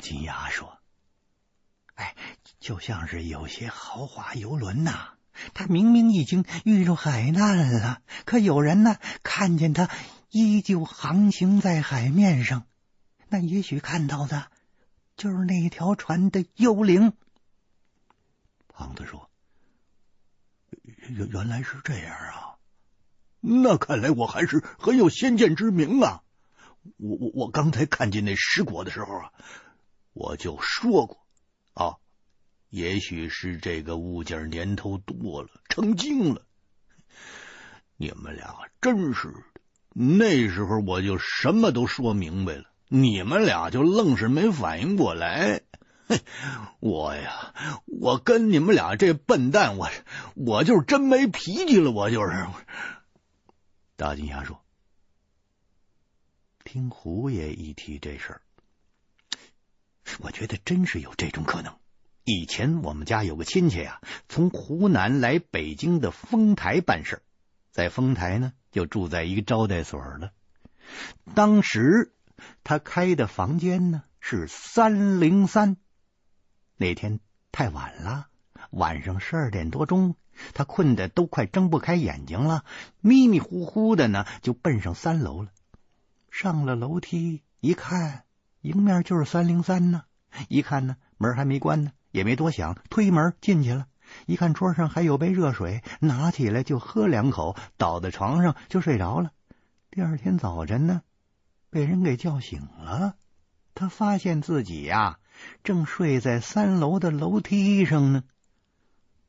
金牙说：“哎，就像是有些豪华游轮呐，他明明已经遇着海难了，可有人呢看见他依旧航行在海面上，那也许看到的就是那条船的幽灵。”胖子说：“原原来是这样啊，那看来我还是很有先见之明啊。”我我我刚才看见那尸骨的时候啊，我就说过啊，也许是这个物件年头多了，成精了。你们俩真是的，那时候我就什么都说明白了，你们俩就愣是没反应过来。我呀，我跟你们俩这笨蛋，我我就是真没脾气了，我就是。大金牙说。听胡爷一提这事儿，我觉得真是有这种可能。以前我们家有个亲戚啊，从湖南来北京的丰台办事，在丰台呢就住在一个招待所了。当时他开的房间呢是三零三。那天太晚了，晚上十二点多钟，他困得都快睁不开眼睛了，迷迷糊糊的呢就奔上三楼了。上了楼梯，一看，迎面就是三零三呢。一看呢，门还没关呢，也没多想，推门进去了。一看桌上还有杯热水，拿起来就喝两口，倒在床上就睡着了。第二天早晨呢，被人给叫醒了。他发现自己呀，正睡在三楼的楼梯上呢。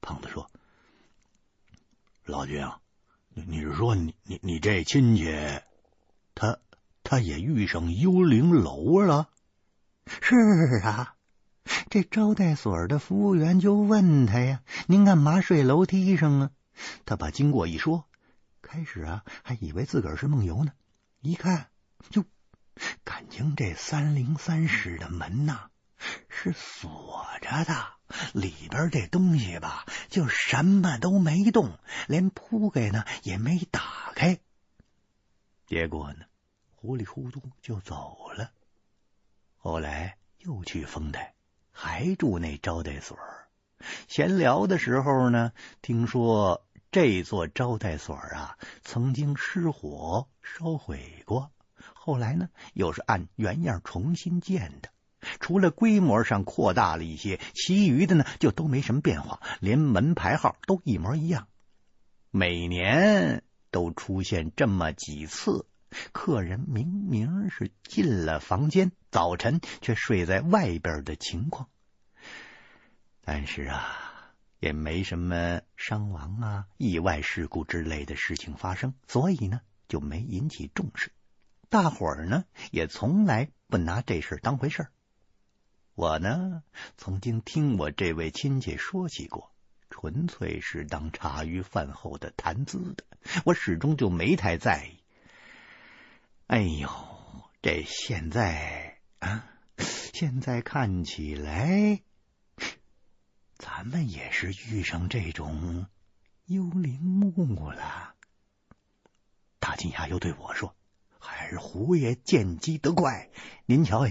胖子说：“老君啊，你你是说你你你这亲戚他？”他也遇上幽灵楼了。是啊，这招待所的服务员就问他呀：“您干嘛睡楼梯上啊？”他把经过一说，开始啊还以为自个儿是梦游呢。一看，哟，感情这三零三室的门呐是锁着的，里边这东西吧就什么都没动，连铺盖呢也没打开。结果呢？糊里糊涂就走了。后来又去丰台，还住那招待所。闲聊的时候呢，听说这座招待所啊，曾经失火烧毁过。后来呢，又是按原样重新建的。除了规模上扩大了一些，其余的呢就都没什么变化，连门牌号都一模一样。每年都出现这么几次。客人明明是进了房间，早晨却睡在外边的情况，但是啊，也没什么伤亡啊、意外事故之类的事情发生，所以呢，就没引起重视。大伙儿呢，也从来不拿这事当回事儿。我呢，曾经听我这位亲戚说起过，纯粹是当茶余饭后的谈资的，我始终就没太在意。哎呦，这现在啊，现在看起来，咱们也是遇上这种幽灵木了。大金牙又对我说。还是胡爷见机得快，您瞧，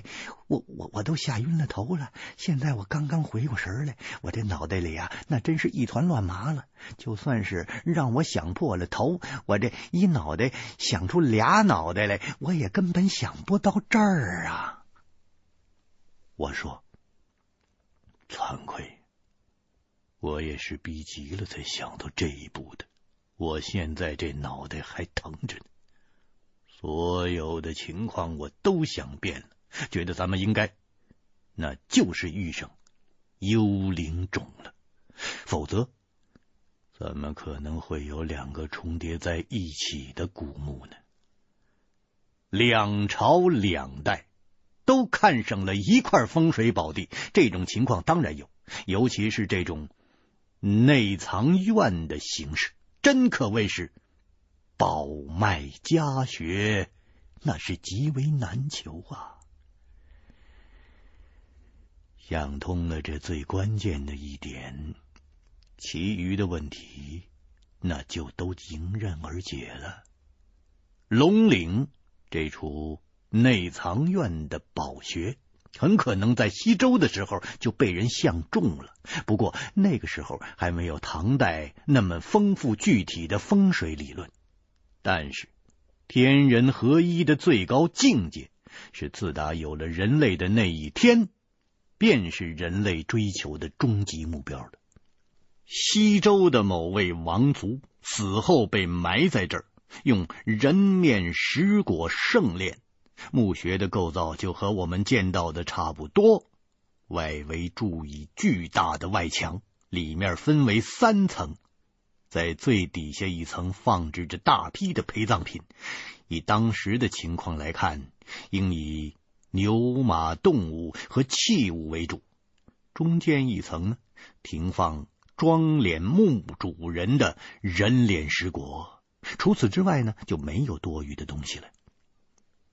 我我我都吓晕了头了。现在我刚刚回过神来，我这脑袋里呀，那真是一团乱麻了。就算是让我想破了头，我这一脑袋想出俩脑袋来，我也根本想不到这儿啊。我说，惭愧，我也是逼急了才想到这一步的。我现在这脑袋还疼着呢。所有的情况我都想遍了，觉得咱们应该，那就是遇上幽灵种了，否则怎么可能会有两个重叠在一起的古墓呢？两朝两代都看上了一块风水宝地，这种情况当然有，尤其是这种内藏院的形式，真可谓是。宝脉家学，那是极为难求啊！想通了这最关键的一点，其余的问题那就都迎刃而解了。龙岭这处内藏院的宝穴，很可能在西周的时候就被人相中了。不过那个时候还没有唐代那么丰富具体的风水理论。但是天人合一的最高境界，是自打有了人类的那一天，便是人类追求的终极目标的。西周的某位王族死后被埋在这儿，用人面石椁圣炼。墓穴的构造就和我们见到的差不多，外围筑以巨大的外墙，里面分为三层，在最底下一层放置着大批的陪葬品。以当时的情况来看，应以牛马动物和器物为主。中间一层呢，停放装殓墓主人的人脸石椁。除此之外呢，就没有多余的东西了。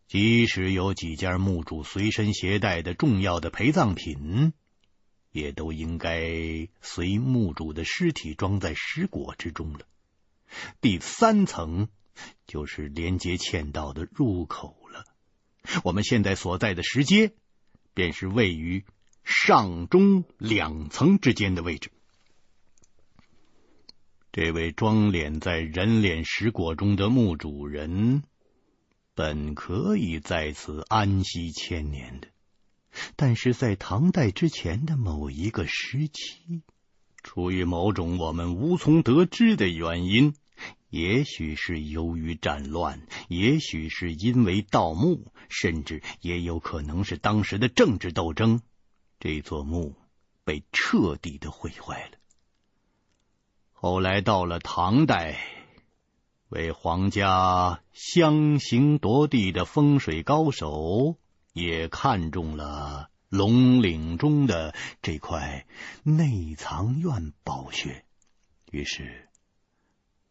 即使有几件墓主随身携带的重要的陪葬品，也都应该随墓主的尸体装在石椁之中了。第三层就是连接嵌道的入口了。我们现在所在的石阶，便是位于上中两层之间的位置。这位装奁在人脸石椁中的墓主人。本可以在此安息千年的，但是在唐代之前的某一个时期，出于某种我们无从得知的原因，也许是由于战乱，也许是因为盗墓，甚至也有可能是当时的政治斗争，这座墓被彻底的毁坏了。后来到了唐代。为皇家相形夺地的风水高手也看中了龙岭中的这块内藏院宝穴，于是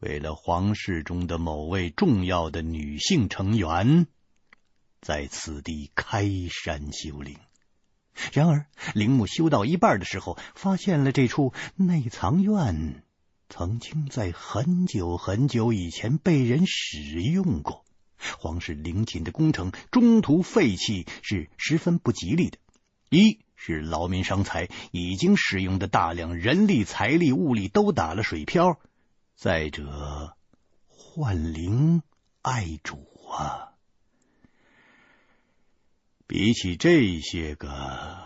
为了皇室中的某位重要的女性成员，在此地开山修陵。然而，陵墓修到一半的时候，发现了这处内藏院。曾经在很久很久以前被人使用过，皇室陵寝的工程中途废弃是十分不吉利的。一是劳民伤财，已经使用的大量人力、财力、物力都打了水漂；再者，换陵爱主啊。比起这些个，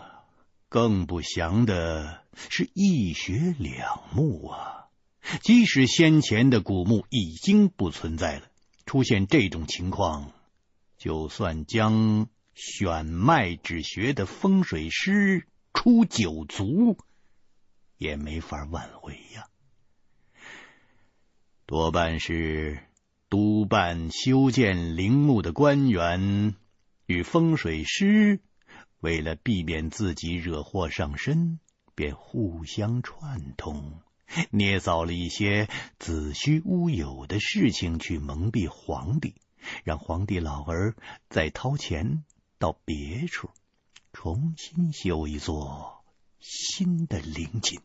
更不祥的是一穴两墓啊。即使先前的古墓已经不存在了，出现这种情况，就算将选脉指穴的风水师出九族，也没法挽回呀。多半是督办修建陵墓的官员与风水师，为了避免自己惹祸上身，便互相串通。捏造了一些子虚乌有的事情去蒙蔽皇帝，让皇帝老儿再掏钱到别处重新修一座新的陵寝。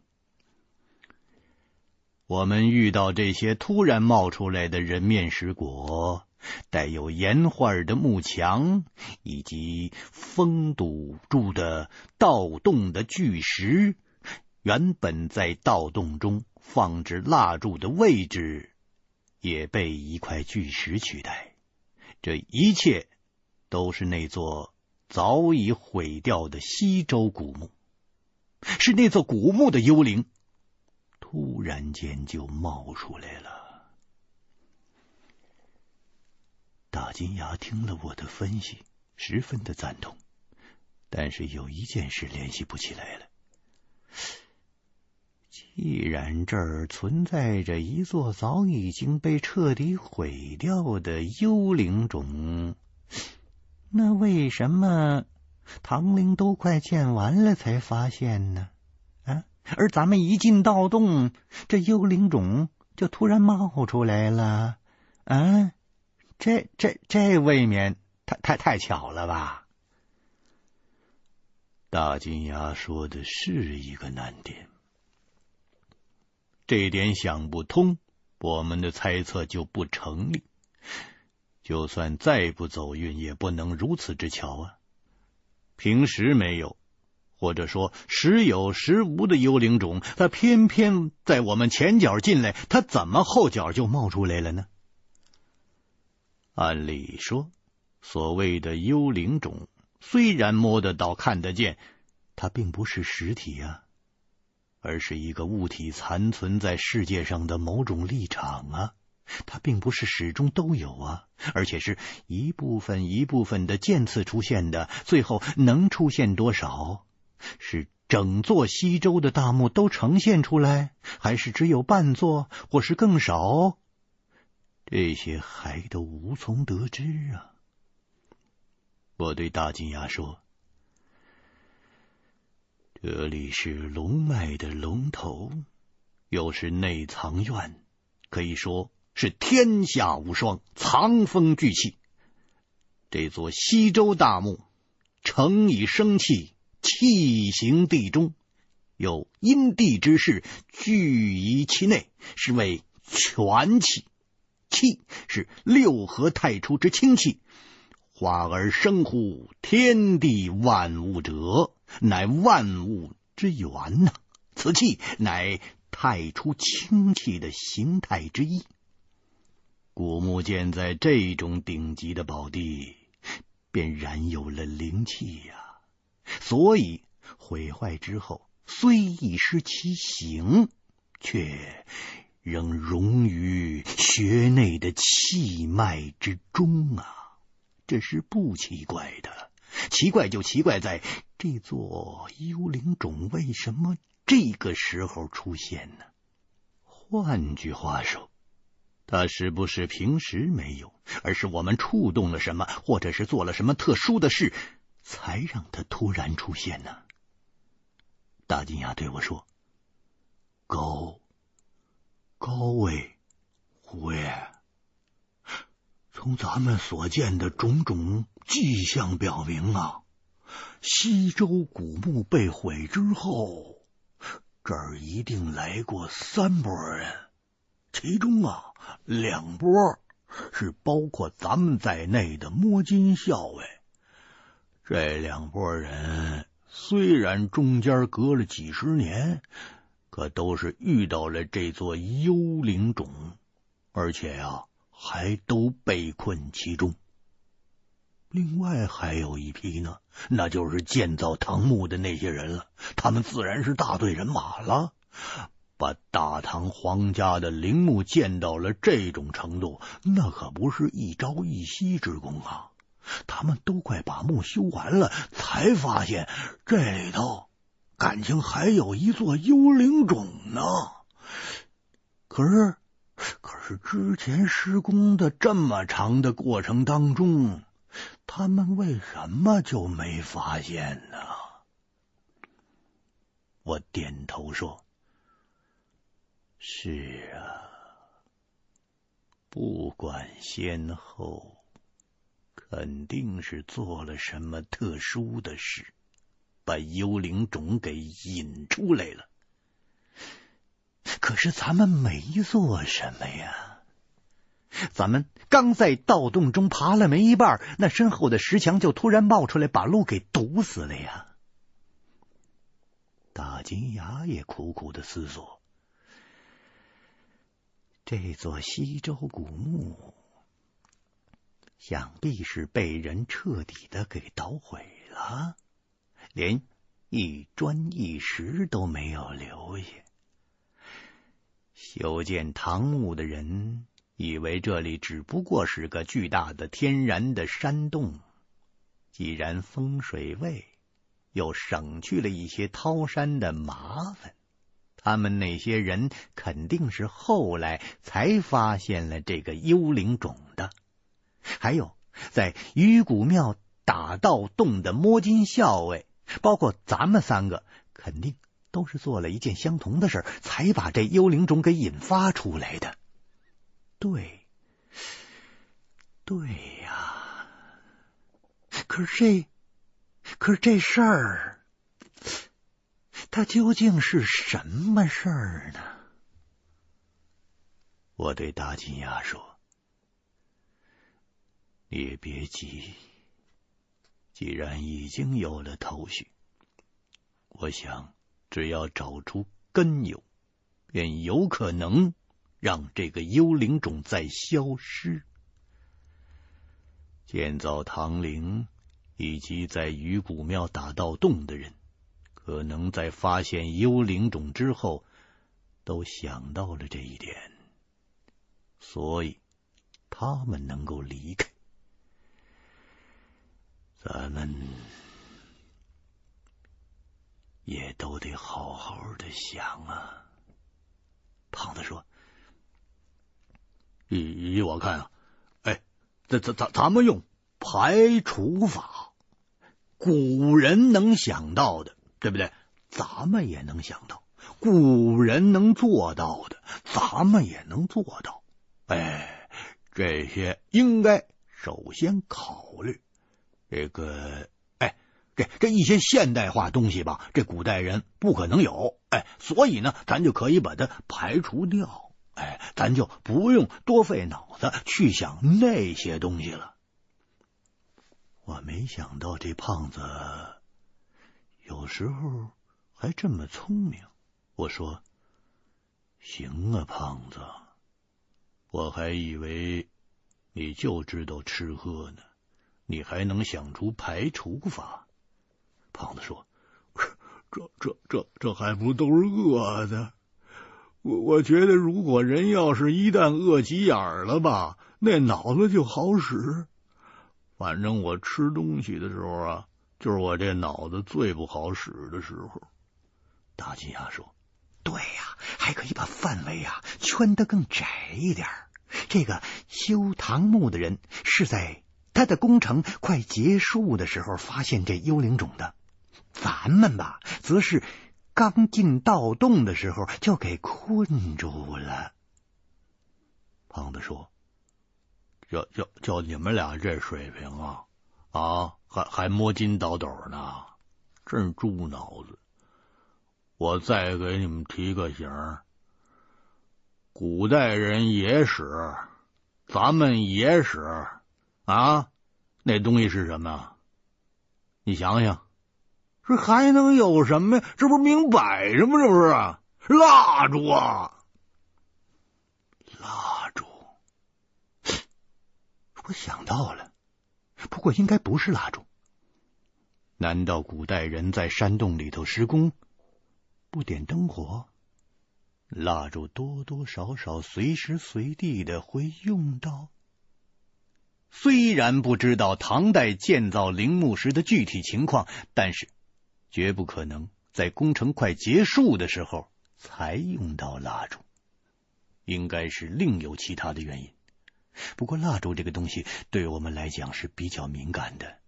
我们遇到这些突然冒出来的人面石椁、带有岩画的幕墙以及封堵住的盗洞的巨石。原本在盗洞中放置蜡烛的位置，也被一块巨石取代。这一切都是那座早已毁掉的西周古墓，是那座古墓的幽灵突然间就冒出来了。大金牙听了我的分析，十分的赞同，但是有一件事联系不起来了。既然这儿存在着一座早已经被彻底毁掉的幽灵冢，那为什么唐陵都快建完了才发现呢？啊，而咱们一进盗洞，这幽灵冢就突然冒出来了。啊，这这这未免太太太巧了吧？大金牙说的是一个难点。这点想不通，我们的猜测就不成立。就算再不走运，也不能如此之巧啊！平时没有，或者说时有时无的幽灵种，它偏偏在我们前脚进来，它怎么后脚就冒出来了呢？按理说，所谓的幽灵种，虽然摸得到、看得见，它并不是实体啊，而是一个物体残存在世界上的某种立场啊。它并不是始终都有啊，而且是一部分一部分的渐次出现的，最后能出现多少？是整座西周的大墓都呈现出来，还是只有半座，或是更少？这些还都无从得知啊！我对大金牙说：“这里是龙脉的龙头，又是内藏院，可以说。”是天下无双，藏风聚气。这座西周大墓，成以生气，气行地中，有阴地之势聚于其内，是为全气。气是六合太初之清气，化而生乎天地万物者，乃万物之源呐。此气乃太初清气的形态之一。古墓建在这种顶级的宝地，便然有了灵气呀、所以毁坏之后，虽已失其形，却仍融于穴内的气脉之中啊。这是不奇怪的。奇怪就奇怪在这座幽灵种为什么这个时候出现呢？换句话说。他是不是平时没有，而是我们触动了什么，或者是做了什么特殊的事，才让他突然出现呢？大金牙对我说：“高，高位，虎爷，从咱们所见的种种迹象表明啊，西周古墓被毁之后，这儿一定来过三波人。”其中啊，两波是包括咱们在内的摸金校尉。这两拨人虽然中间隔了几十年，可都是遇到了这座幽灵种，而且啊，还都被困其中。另外还有一批呢，那就是建造唐墓的那些人了。他们自然是大队人马了。把大唐皇家的陵墓建到了这种程度，那可不是一朝一夕之功啊！他们都快把墓修完了，才发现这里头感情还有一座幽灵冢呢。可是，可是之前施工的这么长的过程当中，他们为什么就没发现呢？我点头说。是啊，不管先后，肯定是做了什么特殊的事，把幽灵种给引出来了。可是咱们没做什么呀，咱们刚在盗洞中爬了没一半，那身后的石墙就突然冒出来，把路给堵死了呀。大金牙也苦苦的思索。这座西周古墓，想必是被人彻底的给捣毁了，连一砖一石都没有留下。修建唐墓的人以为这里只不过是个巨大的天然的山洞，既然风水位，又省去了一些掏山的麻烦。他们那些人肯定是后来才发现了这个幽灵种的，还有在鱼骨庙打盗洞的摸金校尉，包括咱们三个，肯定都是做了一件相同的事，才把这幽灵种给引发出来的。对，对呀。可是这，可是这事儿。他究竟是什么事儿呢？我对大金牙说：“你别急，既然已经有了头绪，我想只要找出根由，便有可能让这个幽灵种再消失。建造唐陵以及在鱼骨庙打盗洞的人，可能在发现幽灵种之后，都想到了这一点，所以他们能够离开。咱们也都得好好的想啊。胖子说：“依依我看啊，哎，咱咱咱咱们用排除法，古人能想到的，对不对？咱们也能想到，古人能做到的，咱们也能做到。哎，这些应该首先考虑。这个，这这一些现代化东西吧，这古代人不可能有，哎，所以呢，咱就可以把它排除掉，哎，咱就不用多费脑子去想那些东西了。我没想到这胖子有时候还这么聪明。我说：“行啊，胖子，我还以为你就知道吃喝呢，你还能想出排除法。”胖子说：“这这这这还不都是饿的？我我觉得，如果人要是一旦饿急眼了吧，那脑子就好使。”反正我吃东西的时候啊，就是我这脑子最不好使的时候。大金牙说：“对呀，还可以把范围啊圈得更窄一点。这个修唐墓的人是在他的工程快结束的时候发现这幽灵种的，咱们吧，则是刚进盗洞的时候就给困住了。”胖子说。就就就你们俩这水平啊啊，还还摸金倒斗呢，真猪脑子！我再给你们提个醒：古代人野史，咱们野史啊，那东西是什么？你想想，这还能有什么呀？这不明摆着吗？这不是蜡烛啊！蜡烛我想到了，不过应该不是蜡烛。难道古代人在山洞里头施工不点灯火？蜡烛多多少少随时随地的会用到。虽然不知道唐代建造陵墓时的具体情况，但是绝不可能在工程快结束的时候才用到蜡烛，应该是另有其他的原因。不过，蜡烛这个东西对我们来讲是比较敏感的，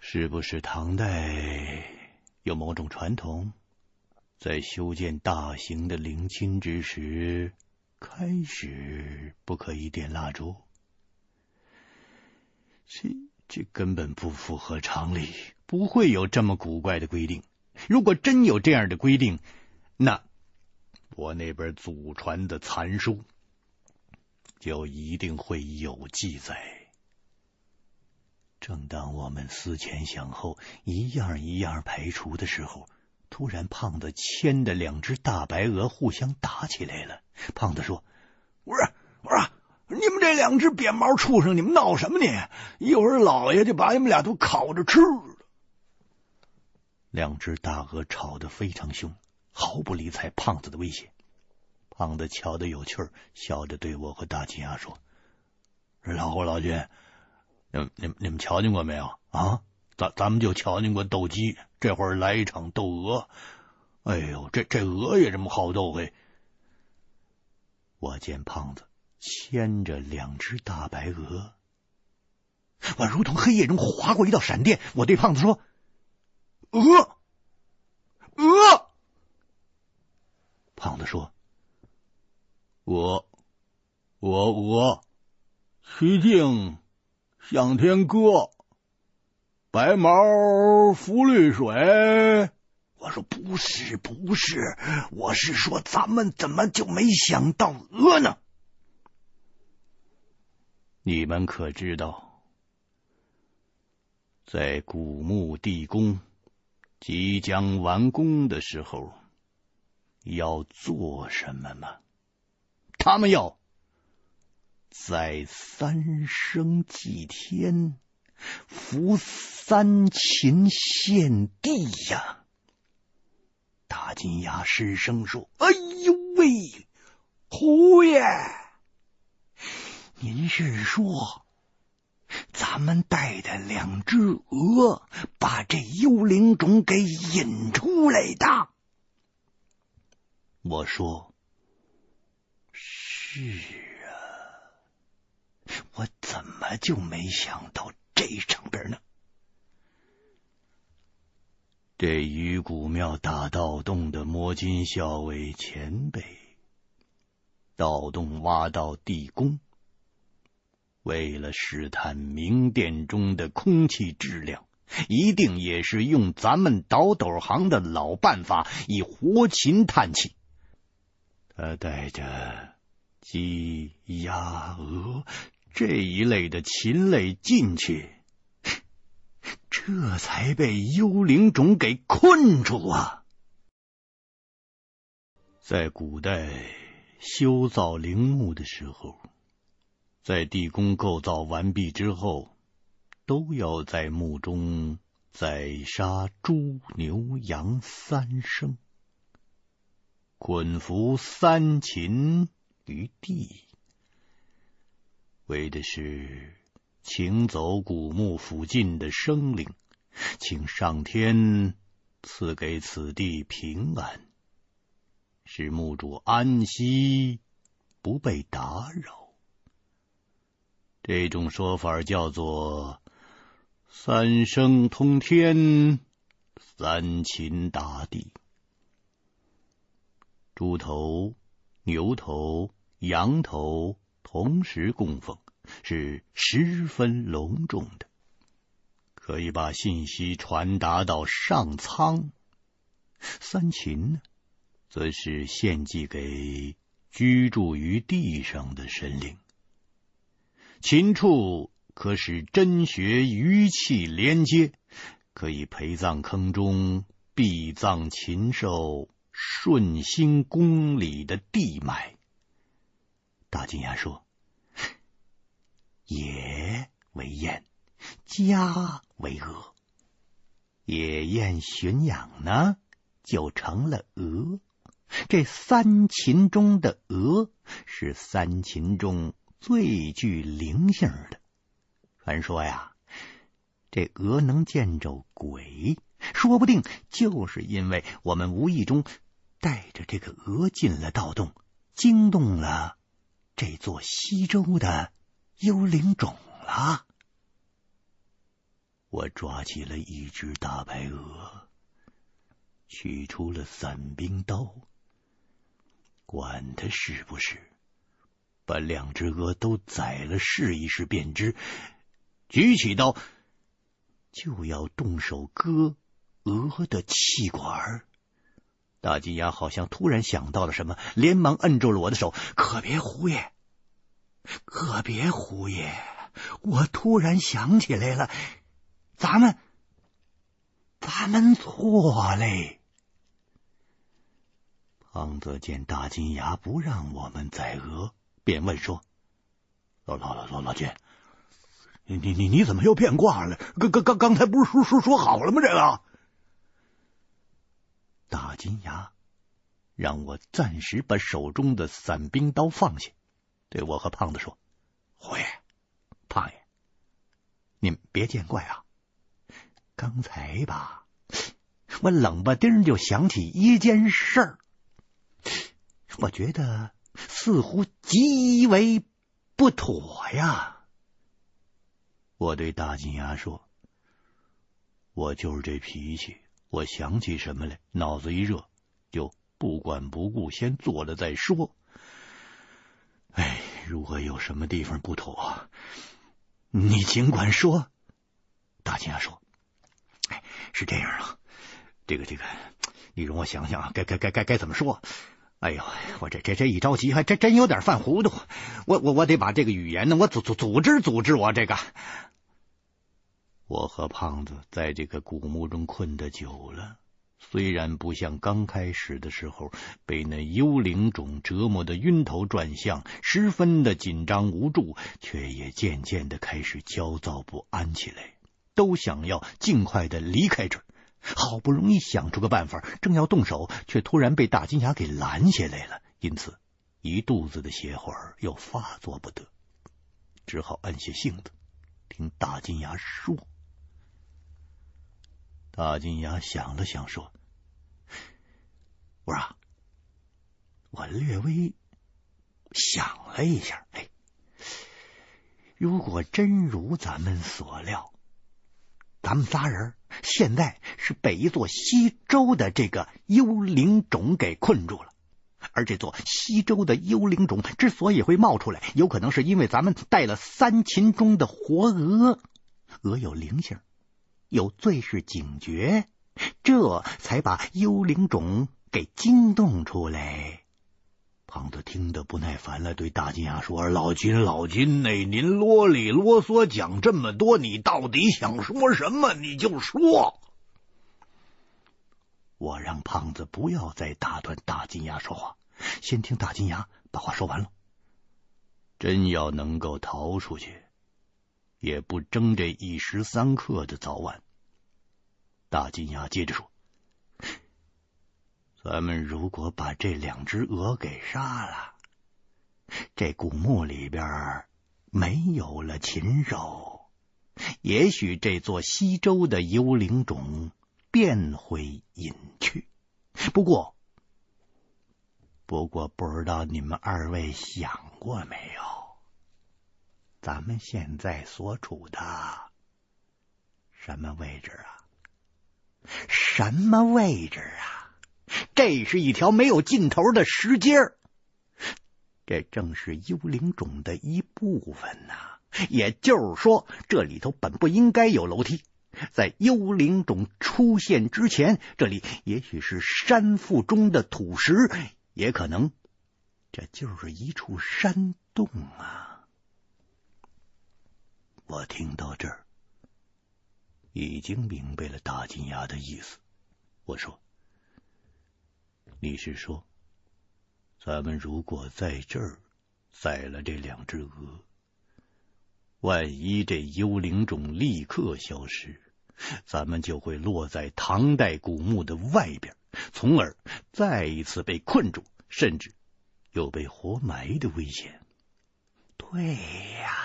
是不是唐代有某种传统，在修建大型的陵寝之时，开始不可以点蜡烛？这这根本不符合常理，不会有这么古怪的规定。如果真有这样的规定，那我那本祖传的残书。就一定会有记载。正当我们思前想后，一样一样排除的时候，突然胖子牵的两只大白鹅互相打起来了。胖子说：“我说，我说，你们这两只扁毛畜生，你们闹什么呢？一会儿老爷就把你们俩都烤着吃。”两只大鹅吵得非常凶，毫不理睬胖子的威胁。胖子瞧得有趣，笑着对我和大金牙说：“老胡、老君，你、你、你们瞧见过没有啊？咱、咱们就瞧见过斗鸡，这会儿来一场斗鹅。哎呦，这、这鹅也这么好斗嘿！”我见胖子牵着两只大白鹅，我如同黑夜中划过一道闪电。我对胖子说：“鹅，鹅。”胖子说。我我鹅，曲径向天歌，白毛浮绿水。我说不是不是，我是说咱们怎么就没想到鹅呢？你们可知道，在古墓地宫即将完工的时候，要做什么吗？他们要在三生祭天，扶三秦献帝呀！大金牙失声说：“哎呦喂，胡爷，您是说？”咱们带的两只鹅，把这幽灵种给引出来的。我说：“是啊，我怎么就没想到这上边呢？”这鱼骨庙大盗洞的摸金校尉前辈，盗洞挖到地宫。为了试探明殿中的空气质量，一定也是用咱们倒斗行的老办法，以活禽探气。他带着鸡、鸭、鹅这一类的禽类进去，这才被幽灵种给困住啊！在古代修造陵墓的时候。在地宫构造完毕之后，都要在墓中宰杀猪、牛、羊三牲，捆缚三禽于地，为的是请走古墓附近的生灵，请上天赐给此地平安，使墓主安息，不被打扰。这种说法叫做“三生通天，三秦打地”。猪头、牛头、羊头同时供奉，是十分隆重的，可以把信息传达到上苍。三秦呢，则是献祭给居住于地上的神灵。禽畜可使真学余气连接，可以陪葬坑中闭葬禽兽顺心公里的地脉。大金牙说：“野为雁，家为鹅，野雁驯养呢，就成了鹅。这三禽中的鹅是三禽中。”最具灵性的传说呀，这鹅能见着鬼，说不定就是因为我们无意中带着这个鹅进了盗洞，惊动了这座西周的幽灵种了。我抓起了一只大白鹅，取出了散兵刀，管它是不是。把两只鹅都宰了试一试便知。举起刀就要动手割鹅的气管儿。大金牙好像突然想到了什么，连忙摁住了我的手：“可别胡爷，可别胡爷！我突然想起来了，咱们咱们错嘞。”胖子见大金牙不让我们宰鹅。便问说：“老老老老老君，你你你你怎么又变卦了？刚刚刚刚才不是说说说好了吗？这个大金牙让我暂时把手中的散兵刀放下，对我和胖子说：‘胡爷，胖爷，你们别见怪啊！刚才吧，我冷不丁就想起一件事儿，我觉得。’”似乎极为不妥呀！我对大金牙说：“我就是这脾气，我想起什么来，脑子一热，就不管不顾，先做了再说。哎，如果有什么地方不妥，你尽管说。”大金牙说：“，是这样啊，这个这个，你容我想想啊，该该该该该怎么说？”哎呦，我这这这一着急，还真真有点犯糊涂。我我我得把这个语言呢，我组组组织组织我这个。我和胖子在这个古墓中困得久了，虽然不像刚开始的时候被那幽灵种折磨的晕头转向，十分的紧张无助，却也渐渐的开始焦躁不安起来，都想要尽快的离开这。好不容易想出个办法，正要动手，却突然被大金牙给拦下来了，因此一肚子的邪火又发作不得，只好按下性子听大金牙说。大金牙想了想说：“我说，我略微想了一下，哎，如果真如咱们所料，咱们仨人。”现在是被一座西周的这个幽灵种给困住了，而这座西周的幽灵种之所以会冒出来，有可能是因为咱们带了三禽中的活鹅，鹅有灵性，有最是警觉，这才把幽灵种给惊动出来。胖子听得不耐烦了，对大金牙说：“老金，老金，那您啰里啰嗦讲这么多，你到底想说什么？你就说。”我让胖子不要再打断大金牙说话，先听大金牙把话说完了。真要能够逃出去，也不争这一时三刻的早晚。大金牙接着说。咱们如果把这两只鹅给杀了，这古墓里边没有了禽兽，也许这座西周的幽灵种便会隐去。不过，不过不知道你们二位想过没有，咱们现在所处的什么位置啊？什么位置啊？这是一条没有尽头的石阶儿，这正是幽灵种的一部分呐、也就是说，这里头本不应该有楼梯。在幽灵种出现之前，这里也许是山腹中的土石，也可能这就是一处山洞啊。我听到这儿，已经明白了大金牙的意思。我说。你是说，咱们如果在这儿宰了这两只鹅，万一这幽灵种立刻消失，咱们就会落在唐代古墓的外边，从而再一次被困住，甚至有被活埋的危险。对呀，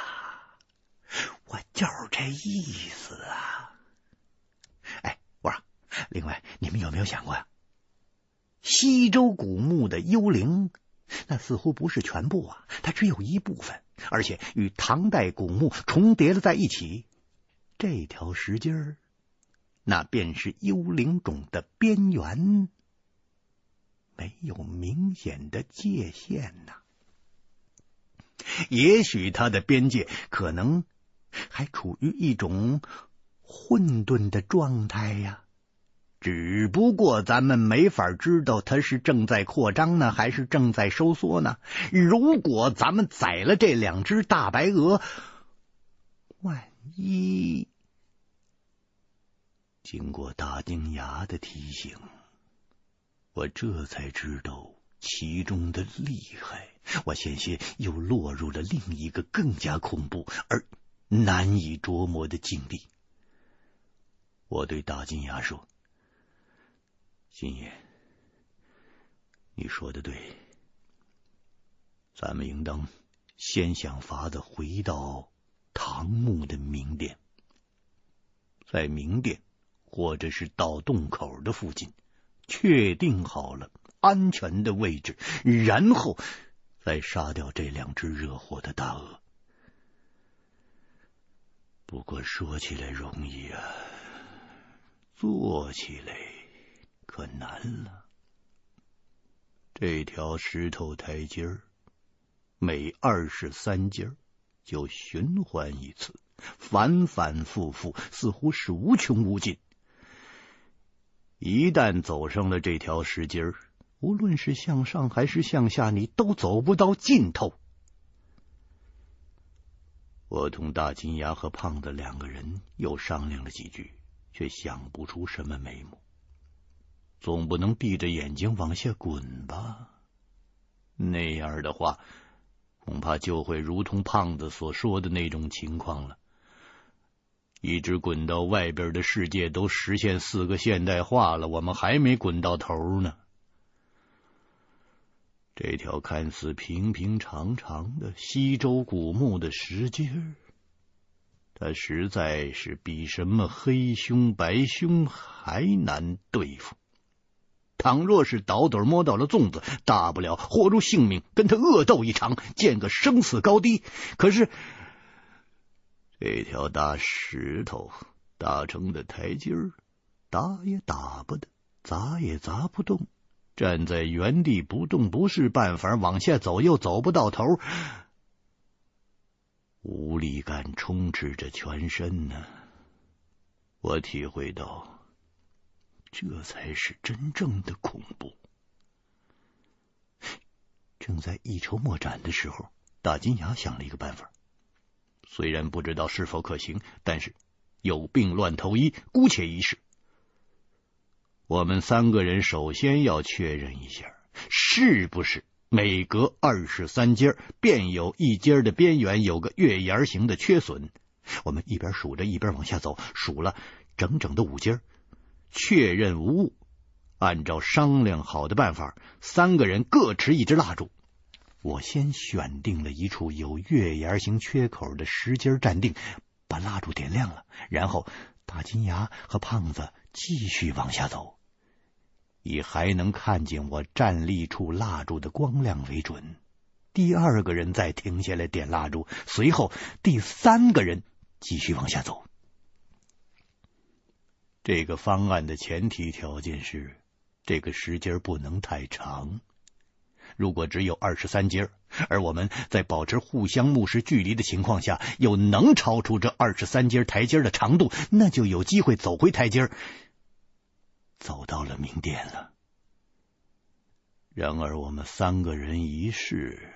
我就是这意思啊！哎，我说，另外，你们有没有想过呀？西周古墓的幽灵，那似乎不是全部啊，它只有一部分，而且与唐代古墓重叠了在一起。这条石阶儿，那便是幽灵种的边缘，没有明显的界限呐。也许它的边界可能还处于一种混沌的状态呀。只不过咱们没法知道它是正在扩张呢，还是正在收缩呢？如果咱们宰了这两只大白鹅，万一……经过大金牙的提醒，我这才知道其中的厉害。我险些又落入了另一个更加恐怖而难以捉摸的境地。我对大金牙说。金爷，你说的对，咱们应当先想法子回到唐墓的明殿，在明殿或者是到洞口的附近确定好了安全的位置，然后再杀掉这两只惹祸的大鹅。不过说起来容易啊，做起来。可难了。这条石头台阶儿，每二十三阶就循环一次，反反复复，似乎是无穷无尽。一旦走上了这条石阶儿，无论是向上还是向下，你都走不到尽头。我同大金牙和胖子两个人又商量了几句，却想不出什么眉目。总不能闭着眼睛往下滚吧？那样的话，恐怕就会如同胖子所说的那种情况了。一直滚到外边的世界都实现四个现代化了，我们还没滚到头呢。这条看似平平常常的西周古墓的石阶，它实在是比什么黑熊白熊还难对付。倘若是倒斗摸到了粽子，大不了豁出性命跟他恶斗一场，见个生死高低。可是这条大石头打成的台阶儿，打也打不得，砸也砸不动。站在原地不动不是办法，往下走又走不到头，无力感充斥着全身呢。我体会到，这才是真正的恐怖。正在一筹莫展的时候，大金牙想了一个办法，虽然不知道是否可行，但是有病乱投医，姑且一试。我们三个人首先要确认一下，是不是每隔二十三阶便有一阶的边缘有个月牙形的缺损。我们一边数着，一边往下走，数了整整的五阶，确认无误。按照商量好的办法，三个人各持一支蜡烛。我先选定了一处有月牙形缺口的石阶站定，把蜡烛点亮了，然后大金牙和胖子继续往下走。以还能看见我站立处蜡烛的光亮为准，第二个人再停下来点蜡烛，随后第三个人继续往下走。这个方案的前提条件是，这个石阶不能太长。如果只有二十三阶，而我们在保持互相目视距离的情况下，又能超出这二十三阶台阶的长度，那就有机会走回台阶。走到了明殿了。然而，我们三个人一试，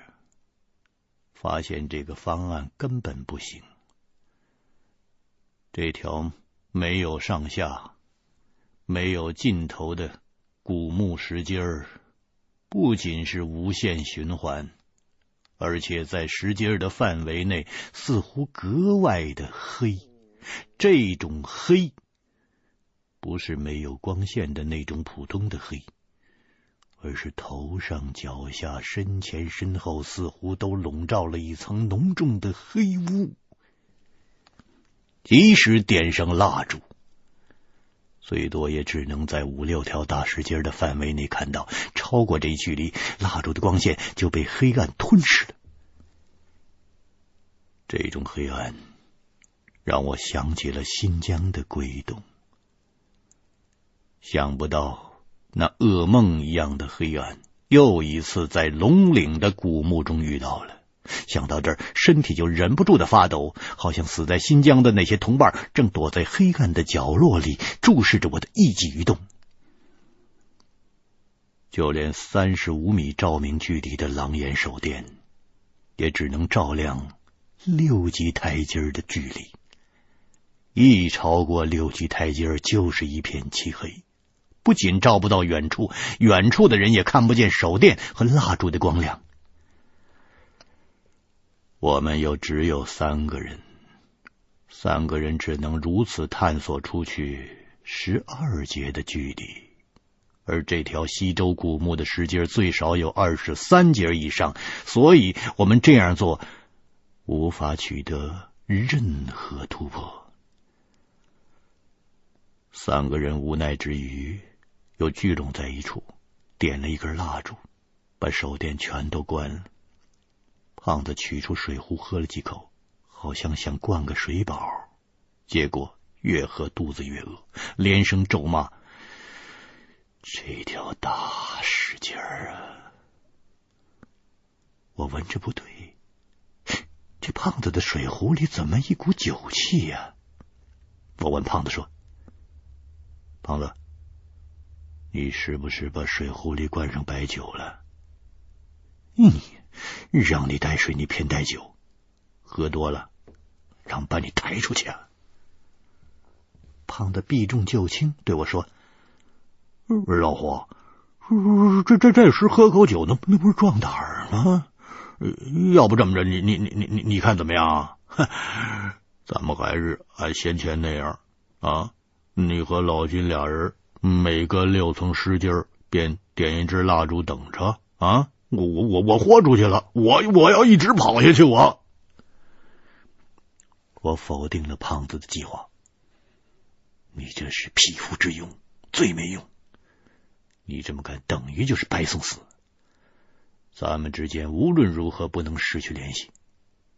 发现这个方案根本不行。这条没有上下、没有尽头的古墓石阶儿，不仅是无限循环，而且在石阶儿的范围内，似乎格外的黑。这种黑。不是没有光线的那种普通的黑，而是头上、脚下、身前、身后，似乎都笼罩了一层浓重的黑雾。即使点上蜡烛，最多也只能在五六条大石阶的范围内看到，超过这距离，蜡烛的光线就被黑暗吞噬了。这种黑暗让我想起了新疆的鬼洞。想不到那噩梦一样的黑暗，又一次在龙岭的古墓中遇到了。想到这儿，身体就忍不住的发抖，好像死在新疆的那些同伴正躲在黑暗的角落里，注视着我的一举一动。就连三十五米照明距离的狼眼手电，也只能照亮六级台阶的距离。一超过六级台阶，就是一片漆黑。不仅照不到远处，远处的人也看不见手电和蜡烛的光亮。我们又只有三个人，三个人只能如此探索出去十二节的距离，而这条西周古墓的石阶最少有二十三节以上，所以我们这样做无法取得任何突破。三个人无奈之余。又聚拢在一处，点了一根蜡烛，把手电全都关了。胖子取出水壶喝了几口，好像想灌个水饱，结果越喝肚子越饿，连声咒骂：“这条大石阶儿啊！”我闻着不对，这胖子的水壶里怎么一股酒气呀？我问胖子说：“胖子。”你是不是把水壶里灌上白酒了？你让你带水，你偏带酒，喝多了让把你抬出去啊！胖子避重就轻对我说：“老胡，这这这时喝口酒，那那不是壮胆儿吗？要不这么着，你你你你你你看怎么样？咱们还是按先前那样啊，你和老金俩人每隔六层石阶便点一支蜡烛，等着啊！我我我我豁出去了，我我要一直跑下去，我。”我否定了胖子的计划。你这是匹夫之勇，最没用。你这么干等于就是白送死。咱们之间无论如何不能失去联系。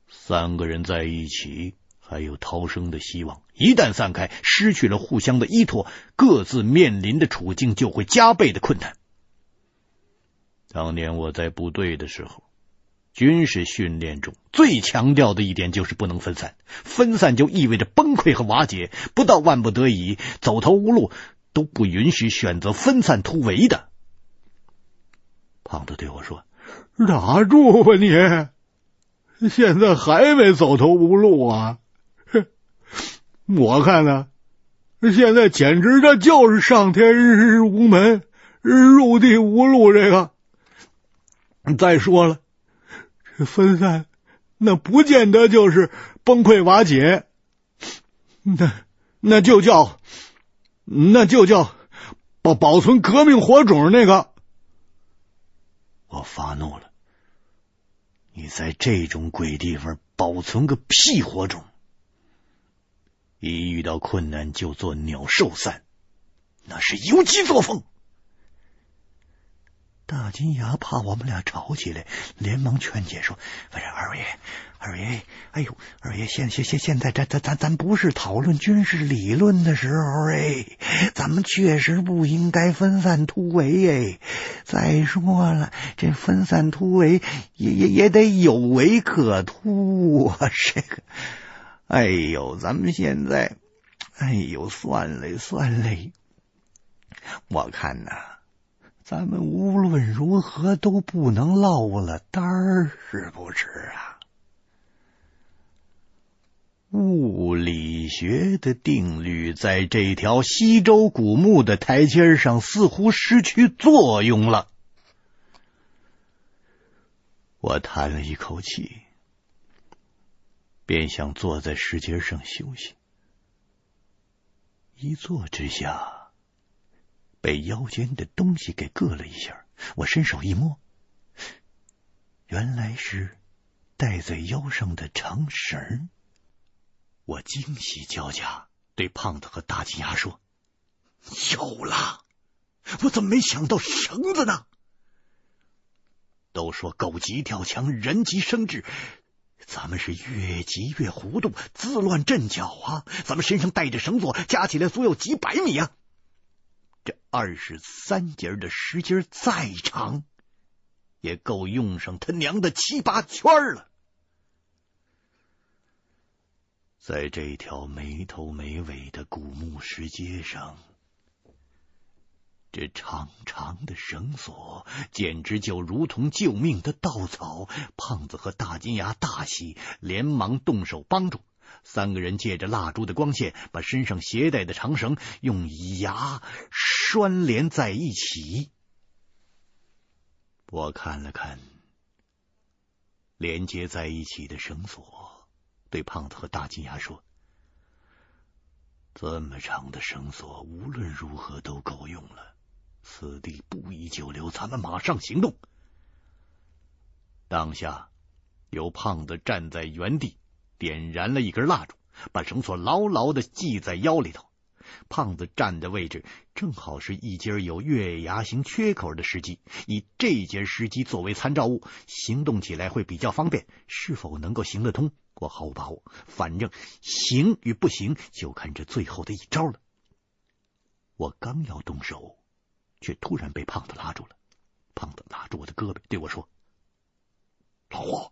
三个人在一起还有逃生的希望，一旦散开，失去了互相的依托，各自面临的处境就会加倍的困难。当年我在部队的时候。军事训练中最强调的一点就是不能分散，分散就意味着崩溃和瓦解，不到万不得已、走投无路都不允许选择分散突围的。胖子对我说：“打住吧你，现在还没走投无路啊？我看呢，现在简直这就是上天无门，入地无路。这个，再说了。”这分散，那不见得就是崩溃瓦解，那那就叫，那就叫保保存革命火种。那个，我发怒了，你在这种鬼地方保存个屁火种！一遇到困难就做鸟兽散，那是游击作风。大金牙怕我们俩吵起来，连忙劝解说：“不是二位，二位，哎呦，二位，现现现现在咱咱咱咱不是讨论军事理论的时候哎，咱们确实不应该分散突围哎。再说了，这分散突围也也也得有围可突啊。这个，哎呦，咱们现在，哎呦，算了算了，我看呐。”咱们无论如何都不能落了单儿，是不是啊？物理学的定律在这条西周古墓的台阶上似乎失去作用了。我叹了一口气，便想坐在石阶上休息。一坐之下。被腰间的东西给硌了一下，我伸手一摸，原来是戴在腰上的长绳。我惊喜交加，对胖子和大金牙说：“有了！我怎么没想到绳子呢？都说狗急跳墙，人急生智，咱们是越急越糊涂，自乱阵脚啊！咱们身上带着绳索，加起来足有几百米啊！”这二十三节的石阶再长，也够用上他娘的七八圈了。在这条没头没尾的古墓石阶上，这长长的绳索简直就如同救命的稻草。胖子和大金牙大喜，连忙动手帮助。三个人借着蜡烛的光线，把身上携带的长绳用牙拴连在一起。我看了看连接在一起的绳索，对胖子和大金牙说：“这么长的绳索，无论如何都够用了。此地不宜久留，咱们马上行动。”当下，有胖子站在原地。点燃了一根蜡烛，把绳索牢牢的系在腰里头。胖子站的位置正好是一节有月牙形缺口的石基，以这节石基作为参照物，行动起来会比较方便。是否能够行得通，我毫无把握。反正行与不行，就看这最后的一招了。我刚要动手，却突然被胖子拉住了。胖子拉住我的胳膊，对我说：“老胡，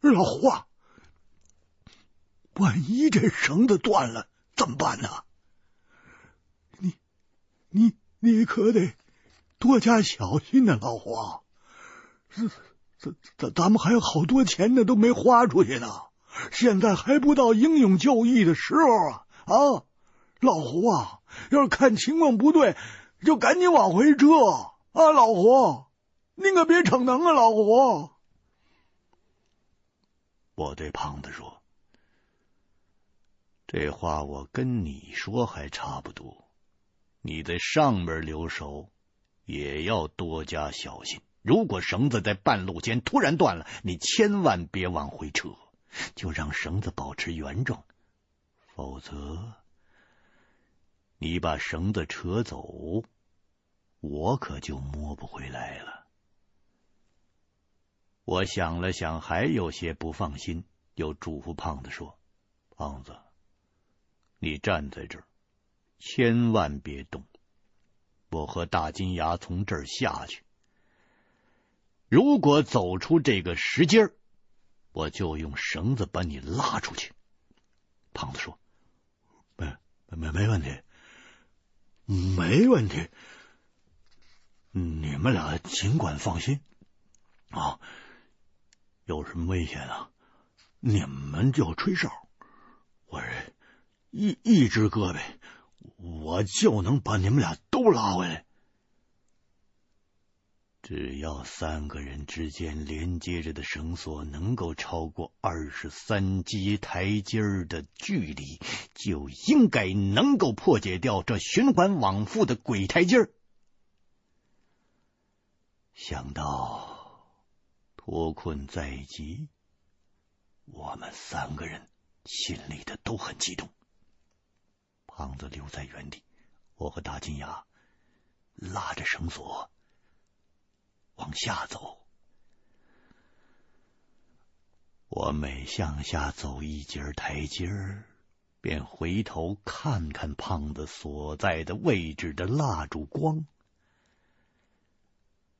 老胡啊！”万一这绳子断了怎么办呢？你、你、你可得多加小心呢，老胡。这、这、咱、咱们还有好多钱呢，都没花出去呢。现在还不到英勇就义的时候啊！啊，老胡啊，要是看情况不对，就赶紧往回撤啊！老胡，您可别逞能啊！老胡，我对胖子说：“这话我跟你说还差不多，你在上边留守，也要多加小心。”如果绳子在半路间突然断了，你千万别往回撤，就让绳子保持原状，否则你把绳子扯走，我可就摸不回来了。我想了想，还有些不放心，又嘱咐胖子说：“胖子，你站在这儿，千万别动，我和大金牙从这儿下去。”如果走出这个石阶儿，我就用绳子把你拉出去。胖子说：“没没没问题，没问题。你们俩尽管放心啊！有什么危险啊？你们就吹哨，我这一一只胳膊，我就能把你们俩都拉回来。”只要三个人之间连接着的绳索能够超过二十三级台阶的距离，就应该能够破解掉这循环往复的鬼台阶。想到脱困在即，我们三个人心里的都很激动。胖子留在原地，我和大金牙拉着绳索。往下走，我每向下走一节台阶，便回头看看胖子所在的位置的蜡烛光。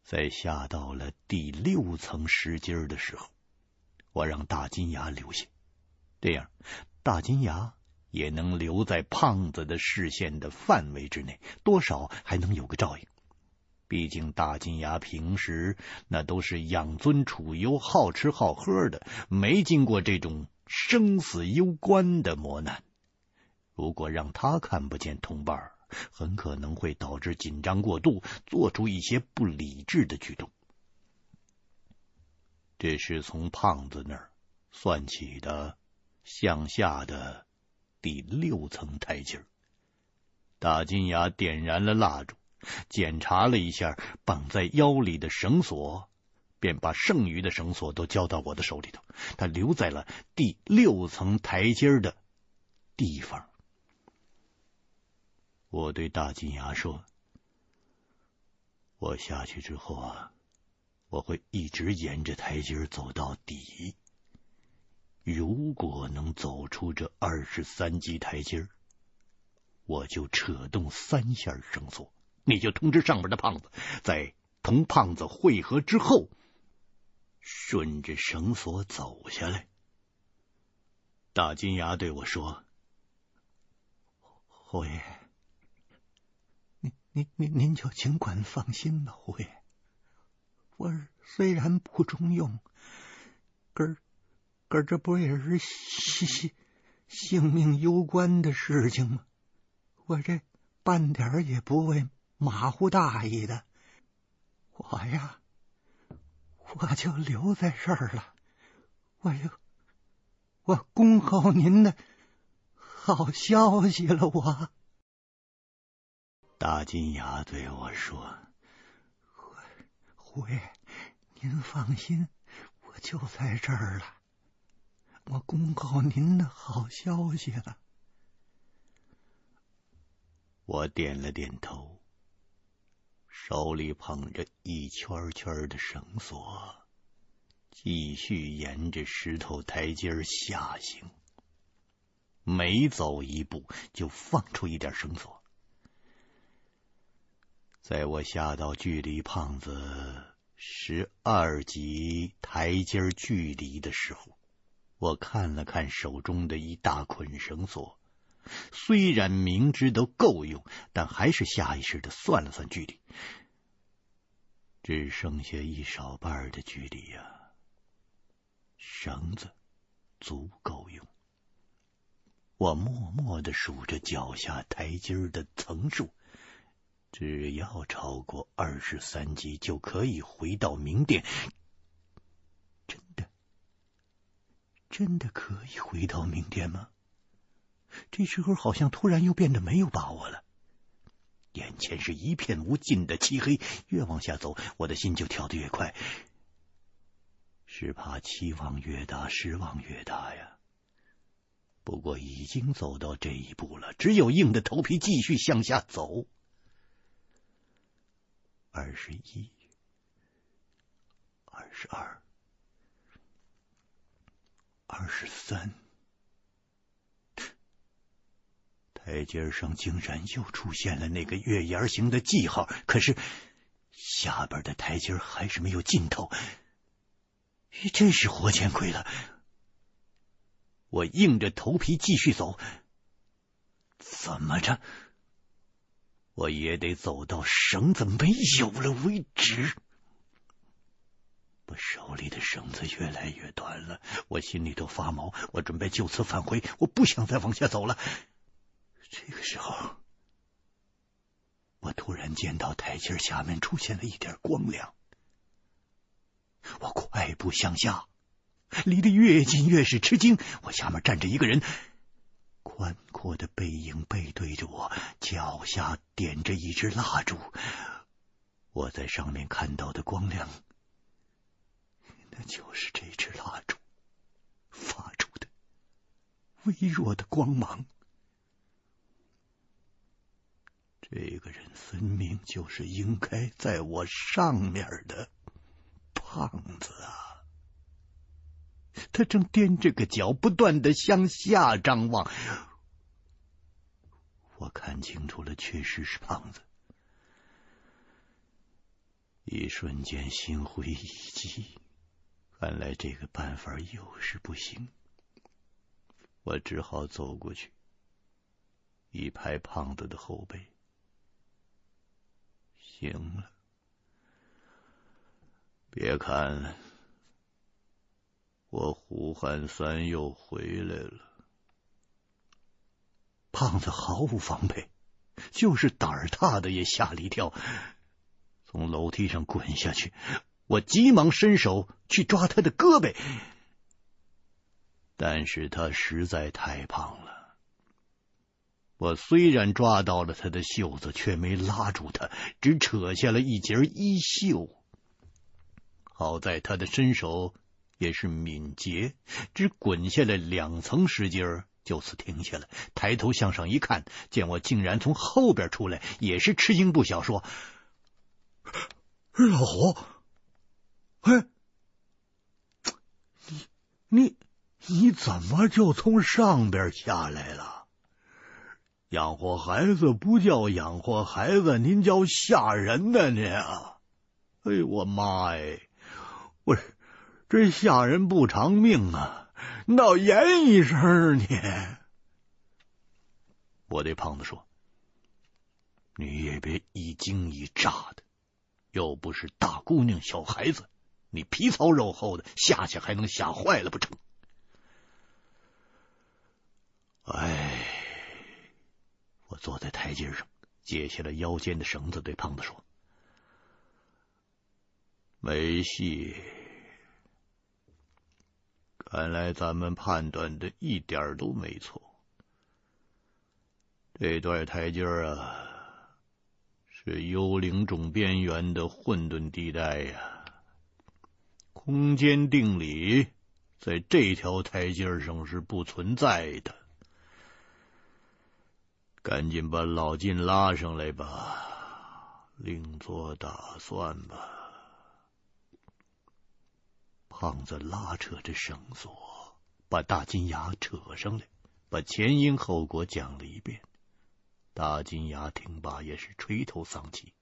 在下到了第六层石阶的时候，我让大金牙留下，这样大金牙也能留在胖子的视线的范围之内，多少还能有个照应。毕竟大金牙平时那都是养尊处优、好吃好喝的，没经过这种生死攸关的磨难。如果让他看不见同伴，很可能会导致紧张过度，做出一些不理智的举动。这是从胖子那儿算起的向下的第六层台阶。大金牙点燃了蜡烛。检查了一下绑在腰里的绳索，便把剩余的绳索都交到我的手里头。他留在了第六层台阶的地方。我对大金牙说：“我下去之后啊，我会一直沿着台阶走到底。如果能走出这二十三级台阶，我就扯动三下绳索。”你就通知上边的胖子，在同胖子会合之后，顺着绳索走下来。大金牙对我说：“侯爷，您您您您就尽管放心吧，侯爷。我虽然不中用，可可这不也是性性命攸关的事情吗？我这半点也不会。”马虎大意的，我呀，我就留在这儿了。我就我恭候您的好消息了。我大金牙对我说：“胡爷，您放心，我就在这儿了。我公告您的好消息了。”我点了点头。手里捧着一圈圈的绳索，继续沿着石头台阶下行。每走一步，就放出一点绳索。在我下到距离胖子十二级台阶距离的时候，我看了看手中的一大捆绳索，虽然明知都够用，但还是下意识的算了算距离。只剩下一少半的距离呀，绳子足够用。我默默的数着脚下台阶的层数，只要超过二十三级，就可以回到明殿。真的，真的可以回到明天吗？这时候好像突然又变得没有把握了。眼前是一片无尽的漆黑，越往下走，我的心就跳得越快。是怕期望越大，失望越大呀。不过已经走到这一步了，只有硬着头皮继续向下走。二十一，二十，二十三。台阶上竟然又出现了那个月牙形的记号，可是下边的台阶还是没有尽头，真是活见鬼了！我硬着头皮继续走，怎么着，我也得走到绳子没有了为止。我手里的绳子越来越短了，我心里都发毛，我准备就此返回，我不想再往下走了。这个时候，我突然见到台阶下面出现了一点光亮。我快步向下，离得越近越是吃惊。我下面站着一个人，宽阔的背影背对着我，脚下点着一支蜡烛。我在上面看到的光亮，那就是这支蜡烛发出的微弱的光芒。这个人分明就是应该在我上面的胖子啊！他正踮着个脚，不断的向下张望。我看清楚了，确实是胖子。一瞬间，心灰意激。看来这个办法又是不行。我只好走过去，一拍胖子的后背。行了，别看，我胡汉三又回来了。胖子毫无防备，就是胆儿大的也吓了一跳，从楼梯上滚下去。我急忙伸手去抓他的胳膊，但是他实在太胖了。我虽然抓到了他的袖子，却没拉住他，只扯下了一截衣袖。好在他的身手也是敏捷，只滚下来两层石阶，就此停下了。抬头向上一看，见我竟然从后边出来，也是吃惊不小，说：“老胡，哎，你你你怎么就从上边下来了？”养活孩子不叫养活孩子，您叫吓人呢！您啊，哎呦我妈哎，我这吓人不偿命啊！你倒言一声你。我对胖子说：“你也别一惊一乍的，又不是大姑娘小孩子，你皮糙肉厚的，吓吓还能吓坏了不成？”哎。我坐在台阶上，解下了腰间的绳子，对胖子说：“没戏。看来咱们判断的一点都没错。这段台阶啊，是幽灵种边缘的混沌地带呀。空间定理在这条台阶上是不存在的。”赶紧把老金拉上来吧，另做打算吧。胖子拉扯着绳索，把大金牙扯上来，把前因后果讲了一遍。大金牙听罢也是垂头丧气。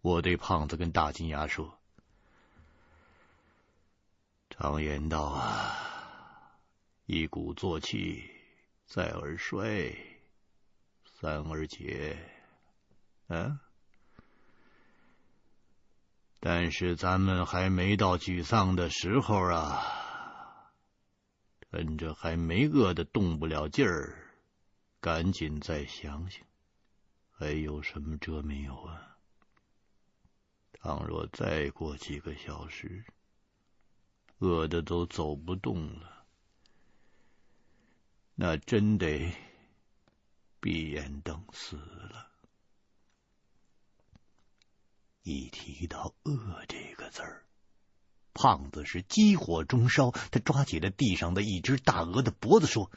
我对胖子跟大金牙说：“常言道啊，一鼓作气。”再而衰，三而竭，嗯，但是咱们还没到沮丧的时候啊！趁着还没饿得动不了劲儿，赶紧再想想，还有什么辙没有啊？倘若再过几个小时，饿得都走不动了，那真得闭眼等死了。一提到“饿”这个字儿，胖子是急火中烧。他抓起了地上的一只大鹅的脖子，说：“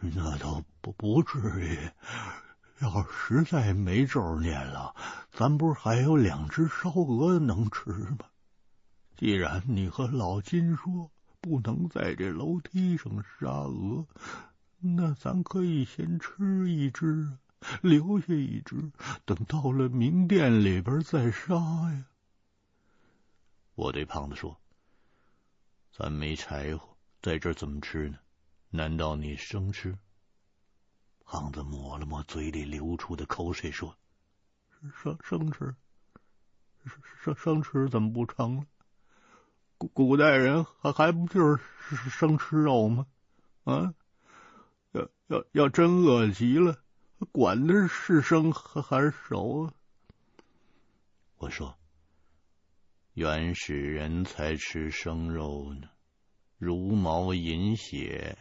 那倒不不至于。要实在没咒念了，咱不是还有两只烧鹅能吃吗？既然你和老金说不能在这楼梯上杀鹅，那咱可以先吃一只。”留下一只，等到了明殿里边再杀呀。我对胖子说：“咱没柴火，在这怎么吃呢？难道你生吃？”胖子抹了抹嘴里流出的口水，说：“生生吃，生生吃怎么不成了？古古代人还还不就是生吃肉吗？啊，要要要真饿极了。”管的是生还是熟啊？我说，原始人才吃生肉呢，茹毛饮血。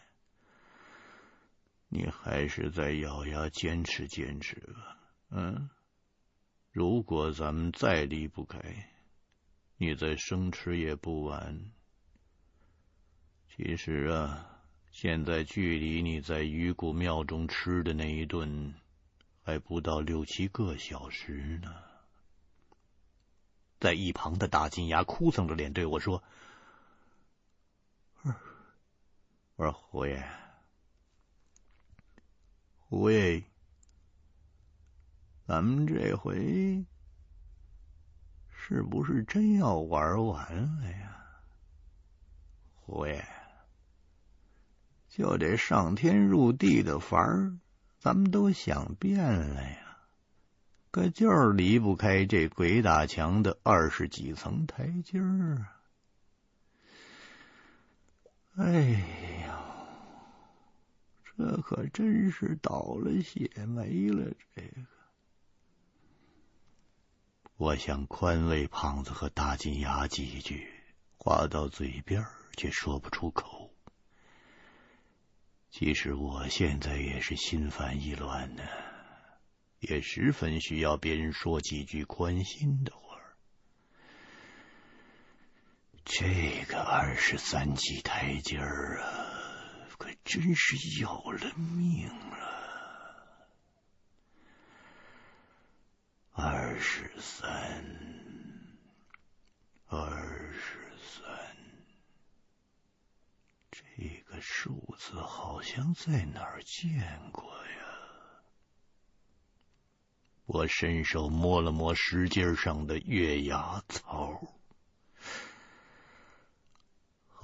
你还是再咬牙坚持坚持吧。嗯，如果咱们再离不开，你再生吃也不晚。其实啊。现在距离你在鱼骨庙中吃的那一顿还不到六七个小时呢。在一旁的大金牙哭丧着脸对我说：“我说胡爷，胡爷，咱们这回是不是真要玩完了呀？胡爷。”就这上天入地的法儿，咱们都想遍了呀，可就是离不开这鬼打墙的二十几层台阶儿啊！哎呀，这可真是倒了血霉了！这个，我想宽慰胖子和大金牙几句，话到嘴边却说不出口。其实我现在也是心烦意乱呢，也十分需要别人说几句宽心的话。这个二十三级台阶儿啊，可真是要了命了。二十三，二十三。这个数字好像在哪儿见过呀？我伸手摸了摸石阶上的月牙槽，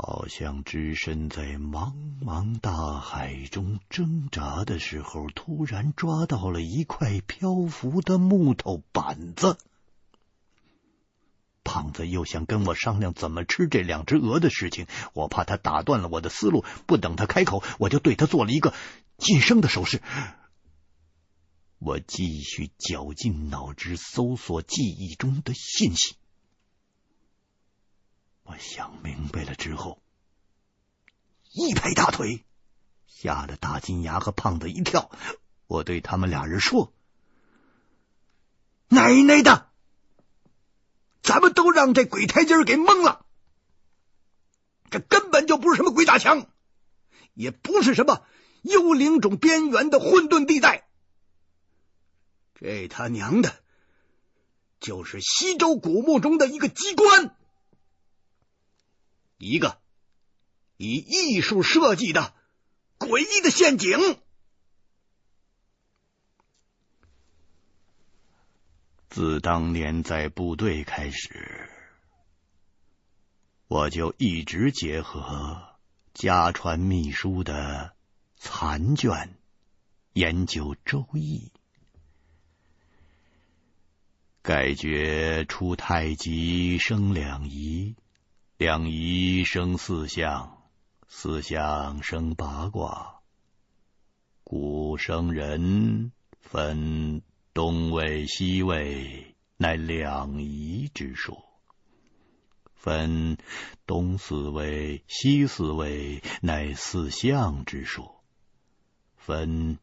好像只身在茫茫大海中挣扎的时候，突然抓到了一块漂浮的木头板子。胖子又想跟我商量怎么吃这两只鹅的事情，我怕他打断了我的思路。不等他开口，我就对他做了一个噤声的手势。我继续绞尽脑汁搜索记忆中的信息。我想明白了之后，一拍大腿，吓得大金牙和胖子一跳。我对他们俩人说：“奶奶的！”咱们都让这鬼台阶给蒙了，这根本就不是什么鬼打墙，也不是什么幽灵种边缘的混沌地带，这他娘的，就是西周古墓中的一个机关，一个以艺术设计的诡异的陷阱。自当年在部队开始，我就一直结合家传秘书的残卷研究《周易》，盖诀出太极生两仪，两仪生四象，四象生八卦，古生人分东位西位，乃两仪之说；分东四位西四位，乃四象之说；分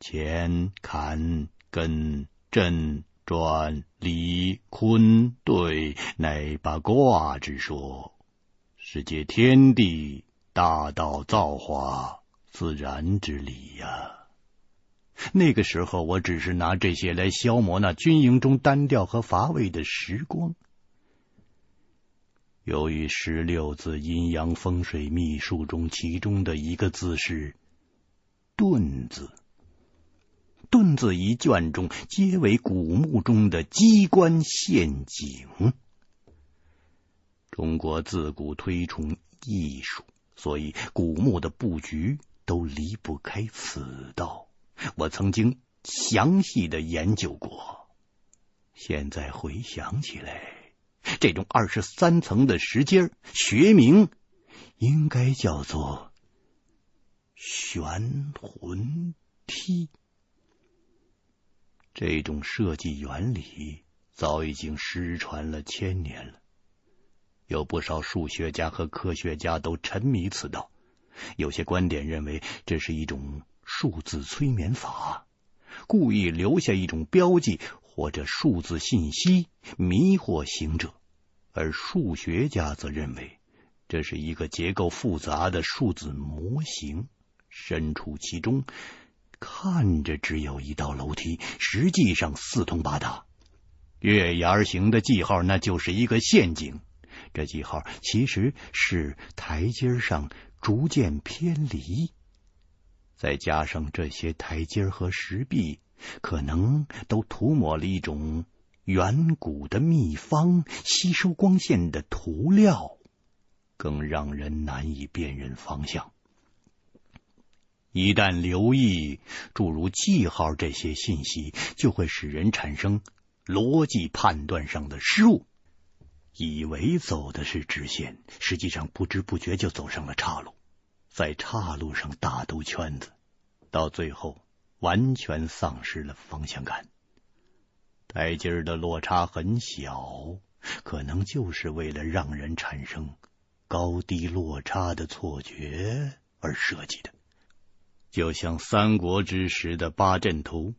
乾坎艮震转离坤兑，乃八卦之说。是借天地大道造化自然之理呀、那个时候，我只是拿这些来消磨那军营中单调和乏味的时光。由于十六字阴阳风水秘术中，其中的一个字是“遁”字，“遁”字一卷中皆为古墓中的机关陷阱。中国自古推崇艺术，所以古墓的布局都离不开此道。我曾经详细的研究过。现在回想起来，这种二十三层的石阶，学名应该叫做玄魂梯。这种设计原理早已经失传了千年了。有不少数学家和科学家都沉迷此道，有些观点认为这是一种数字催眠法，故意留下一种标记或者数字信息迷惑行者；而数学家则认为这是一个结构复杂的数字模型，身处其中，看着只有一道楼梯，实际上四通八达，月牙形的记号那就是一个陷阱。这记号其实是台阶上逐渐偏离，再加上这些台阶和石壁可能都涂抹了一种远古的秘方，吸收光线的涂料，更让人难以辨认方向。一旦留意诸如记号这些信息，就会使人产生逻辑判断上的失误。以为走的是直线，实际上不知不觉就走上了岔路，在岔路上大兜圈子，到最后完全丧失了方向感。台阶儿的落差很小，可能就是为了让人产生高低落差的错觉而设计的，就像三国之时的八阵图，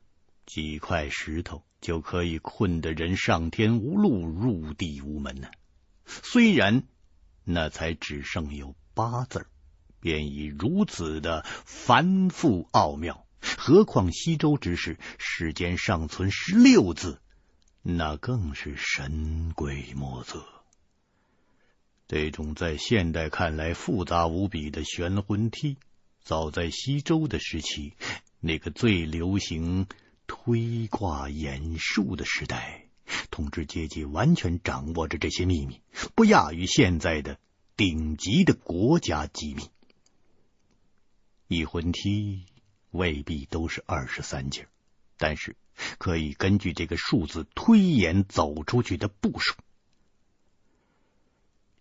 几块石头。就可以困得人上天无路，入地无门呢。虽然那才只剩有八字，便已如此的繁复奥妙，何况西周之事，世间尚存十六字，那更是神鬼莫测。这种在现代看来复杂无比的玄魂梯，早在西周的时期，那个最流行。推卦演术的时代，统治阶级完全掌握着这些秘密，不亚于现在的顶级的国家机密。一魂梯未必都是二十三阶，但是可以根据这个数字推演走出去的步数。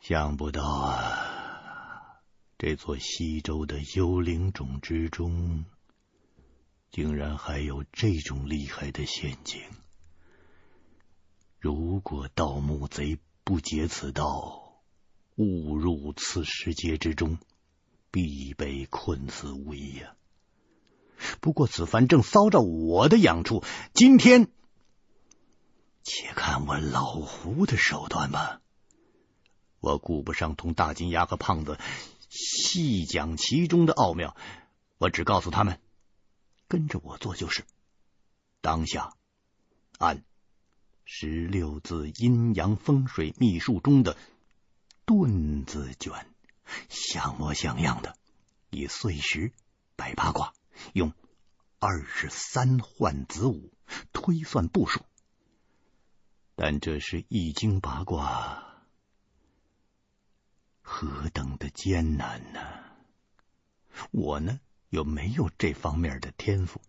想不到啊，这座西周的幽灵种之中。竟然还有这种厉害的陷阱！如果盗墓贼不劫此道，误入此石阶之中，必被困死无疑呀。不过此番正搔着我的痒处，今天且看我老胡的手段吧。我顾不上同大金牙和胖子细讲其中的奥妙，我只告诉他们。跟着我做就是。当下按十六字阴阳风水秘术中的“遁”字卷，像模像样的以碎石摆八卦，用二十三换子午推算步数。但这是易经八卦，何等的艰难呢、我呢？又没有这方面的天赋，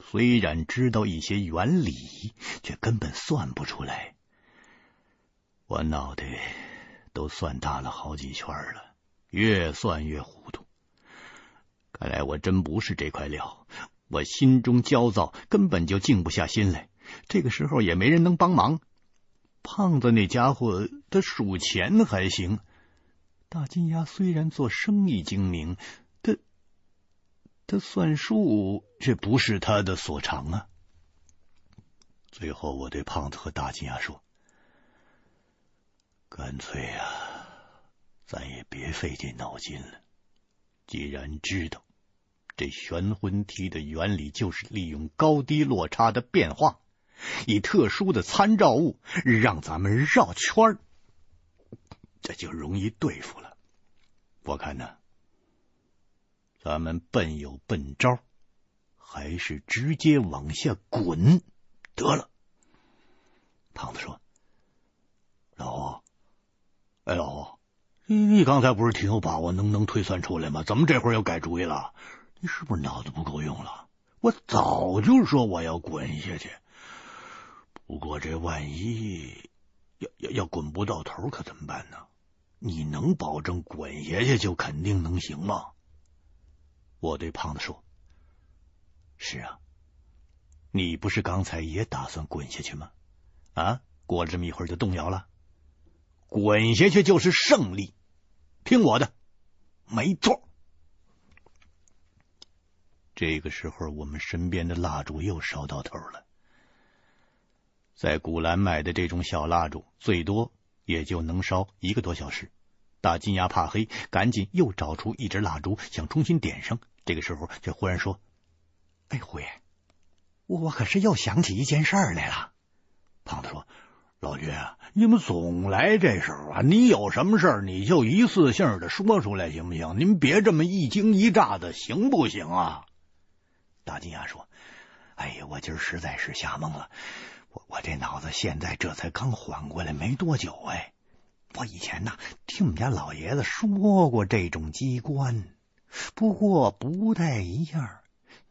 虽然知道一些原理，却根本算不出来。我脑袋都算大了好几圈了，越算越糊涂。看来我真不是这块料，我心中焦躁，根本就静不下心来。这个时候也没人能帮忙。胖子那家伙，他数钱还行。大金牙虽然做生意精明，他算数却不是他的所长啊。最后，我对胖子和大金牙说：“干脆呀、啊，咱也别费这脑筋了。既然知道这玄魂梯的原理就是利用高低落差的变化。”以特殊的参照物让咱们绕圈儿，这就容易对付了。我看呢，咱们笨有笨招，还是直接往下滚得了。胖子说：“老胡，哎，老胡，你你刚才不是挺有把握能能推算出来吗？怎么这会儿又改主意了？你是不是脑子不够用了？我早就说我要滚下去。”不过这万一要要要滚不到头，可怎么办呢？你能保证滚下去就肯定能行吗？我对胖子说：“是啊，你不是刚才也打算滚下去吗？啊，过了这么一会儿就动摇了，滚下去就是胜利，听我的，没错。”这个时候，我们身边的蜡烛又烧到头了。在古兰买的这种小蜡烛，最多也就能烧一个多小时。大金牙怕黑，赶紧又找出一支蜡烛，想重新点上。这个时候，却忽然说：“哎，胡爷，我可是又想起一件事来了。”胖子说：“老岳，你们总来这时候啊？你有什么事儿，你就一次性的说出来，行不行？您别这么一惊一乍的，行不行啊？”大金牙说：“哎呀，我今儿实在是吓懵了。”我我这脑子现在这才刚缓过来没多久哎，我以前呐听我们家老爷子说过这种机关，不过不太一样，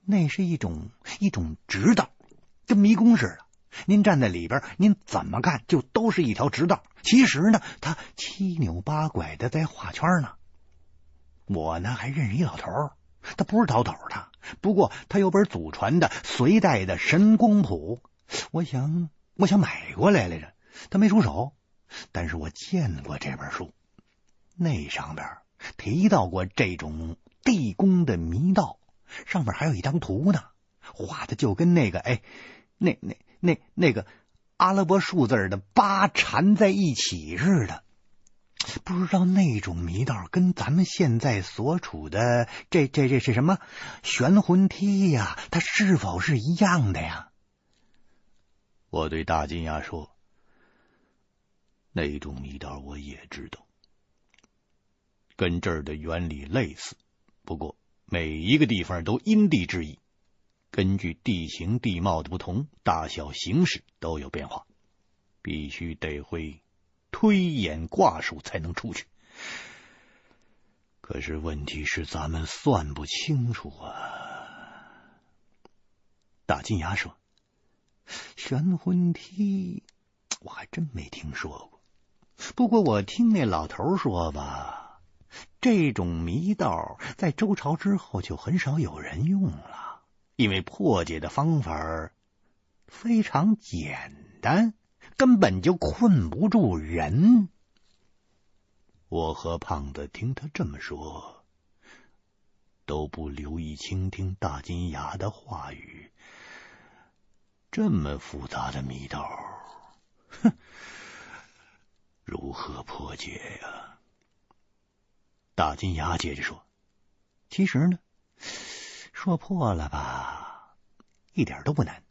那是一种一种直道，跟迷宫似的。您站在里边，您怎么看就都是一条直道。其实呢，他七扭八拐的在画圈呢。我呢还认识一老头，他不是倒斗的，不过他有本祖传的隋代的神功谱。我想，我想买过来来着，他没出手，但是我见过这本书，那上边提到过这种地宫的迷道，上面还有一张图呢，画的就跟那个哎，那那那那个阿拉伯数字的八缠在一起似的，不知道那种迷道跟咱们现在所处的这这这是什么玄魂梯呀？它是否是一样的呀？我对大金牙说：“那种迷道我也知道，跟这儿的原理类似，不过每一个地方都因地制宜，根据地形地貌的不同，大小形式都有变化，必须得会推演卦术才能出去。可是问题是，咱们算不清楚啊。”大金牙说。玄魂梯，我还真没听说过。不过我听那老头说吧，这种迷道在周朝之后就很少有人用了，因为破解的方法非常简单，根本就困不住人。我和胖子听他这么说，都不留意倾听大金牙的话语。这么复杂的迷道，哼，如何破解呀？大金牙接着说：“其实呢，说破了吧，一点都不难。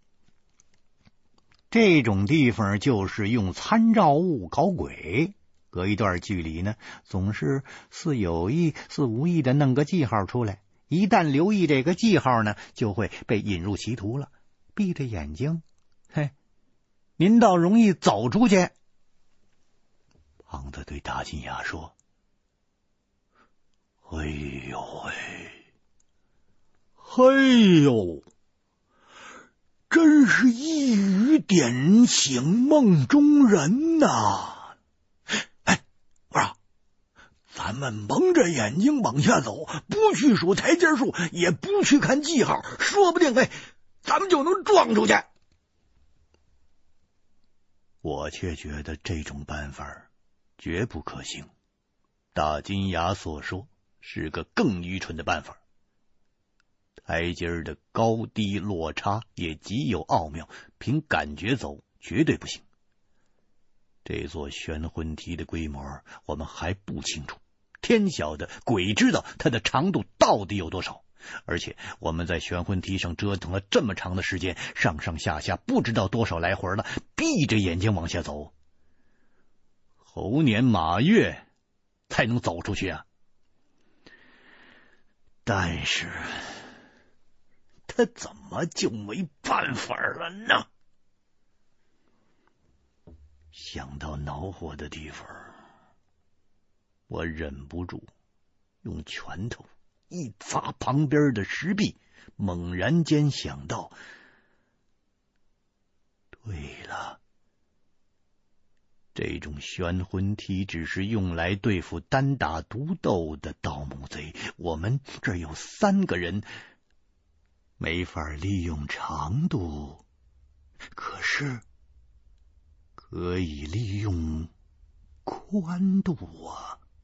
这种地方就是用参照物搞鬼，隔一段距离呢，总是似有意似无意的弄个记号出来。一旦留意这个记号呢，就会被引入歧途了。”闭着眼睛，嘿，您倒容易走出去。胖子对大金牙说：“哎呦喂，嘿呦，真是一语点醒梦中人呐！哎，我说，咱们蒙着眼睛往下走，不去数台阶数，也不去看记号，说不定哎，咱们就能撞出去。我却觉得这种办法绝不可行。大金牙所说是个更愚蠢的办法。台阶儿的高低落差也极有奥妙，凭感觉走绝对不行。这座悬魂梯的规模我们还不清楚，天晓得，鬼知道它的长度到底有多少。而且我们在悬魂梯上折腾了这么长的时间，上上下下不知道多少来回了，闭着眼睛往下走，猴年马月才能走出去啊！但是，他怎么就没办法了呢？想到恼火的地方，我忍不住用拳头。一砸旁边的石壁，猛然间想到：对了，这种玄魂梯只是用来对付单打独斗的盗墓贼。我们这有三个人，没法利用长度，可是可以利用宽度啊。